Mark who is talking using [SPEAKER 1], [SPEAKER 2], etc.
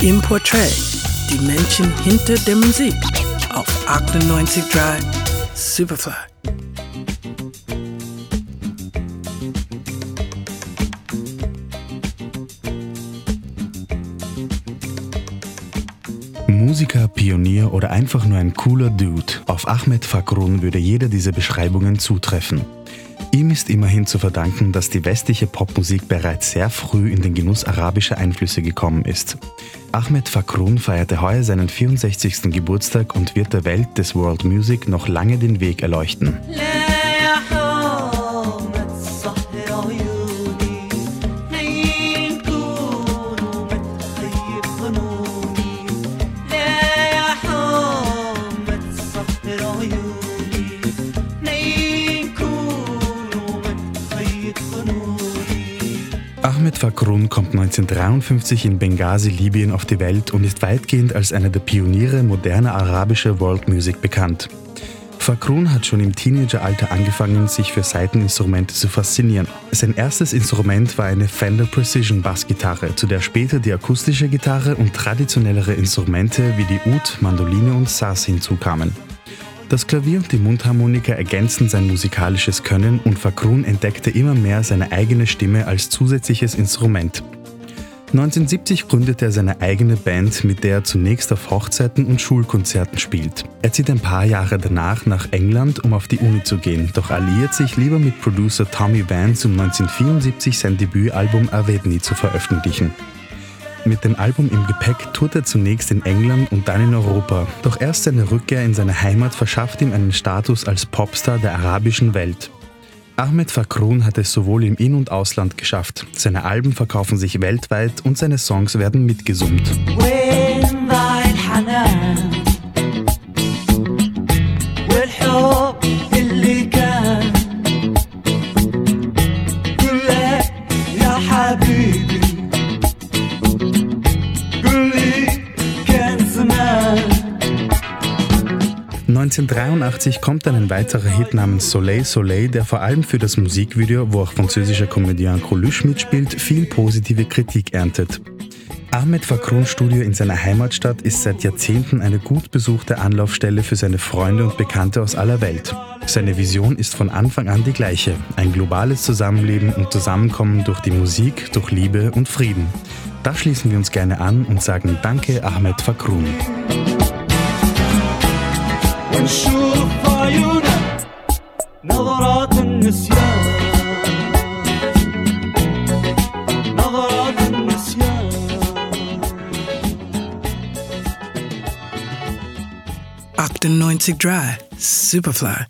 [SPEAKER 1] Im Portrait, die Menschen hinter der Musik auf 98.3 Superfly.
[SPEAKER 2] Musiker, Pionier oder einfach nur ein cooler Dude. Auf Ahmed Fakrun würde jeder dieser Beschreibungen zutreffen. Ihm ist immerhin zu verdanken, dass die westliche Popmusik bereits sehr früh in den Genuss arabischer Einflüsse gekommen ist. Ahmed Fakrun feierte heuer seinen 64. Geburtstag und wird der Welt des World Music noch lange den Weg erleuchten. Ahmed Fakrun kommt 1953 in Benghazi, Libyen auf die Welt und ist weitgehend als einer der Pioniere moderner arabischer World Music bekannt. Fakrun hat schon im Teenageralter angefangen, sich für Saiteninstrumente zu faszinieren. Sein erstes Instrument war eine Fender Precision Bassgitarre, zu der später die akustische Gitarre und traditionellere Instrumente wie die Oud, Mandoline und Saz hinzukamen. Das Klavier und die Mundharmonika ergänzten sein musikalisches Können und Fakrun entdeckte immer mehr seine eigene Stimme als zusätzliches Instrument. 1970 gründete er seine eigene Band, mit der er zunächst auf Hochzeiten und Schulkonzerten spielt. Er zieht ein paar Jahre danach nach England, um auf die Uni zu gehen, doch alliiert sich lieber mit Producer Tommy Vance, um 1974 sein Debütalbum Avedni zu veröffentlichen. Mit dem Album im Gepäck tourt er zunächst in England und dann in Europa. Doch erst seine Rückkehr in seine Heimat verschafft ihm einen Status als Popstar der arabischen Welt. Ahmed Fakrun hat es sowohl im In- und Ausland geschafft. Seine Alben verkaufen sich weltweit und seine Songs werden mitgesummt. When 1983 kommt dann ein weiterer Hit namens Soleil Soleil, der vor allem für das Musikvideo, wo auch französischer Komödiant Coluche mitspielt, viel positive Kritik erntet. Ahmed Fakrun Studio in seiner Heimatstadt ist seit Jahrzehnten eine gut besuchte Anlaufstelle für seine Freunde und Bekannte aus aller Welt. Seine Vision ist von Anfang an die gleiche: ein globales Zusammenleben und Zusammenkommen durch die Musik, durch Liebe und Frieden. Da schließen wir uns gerne an und sagen Danke, Ahmed Fakrun. ونشوف عيونك نظرات النسيان نظرات النسيان
[SPEAKER 1] Octon 90 Dry, Superfly.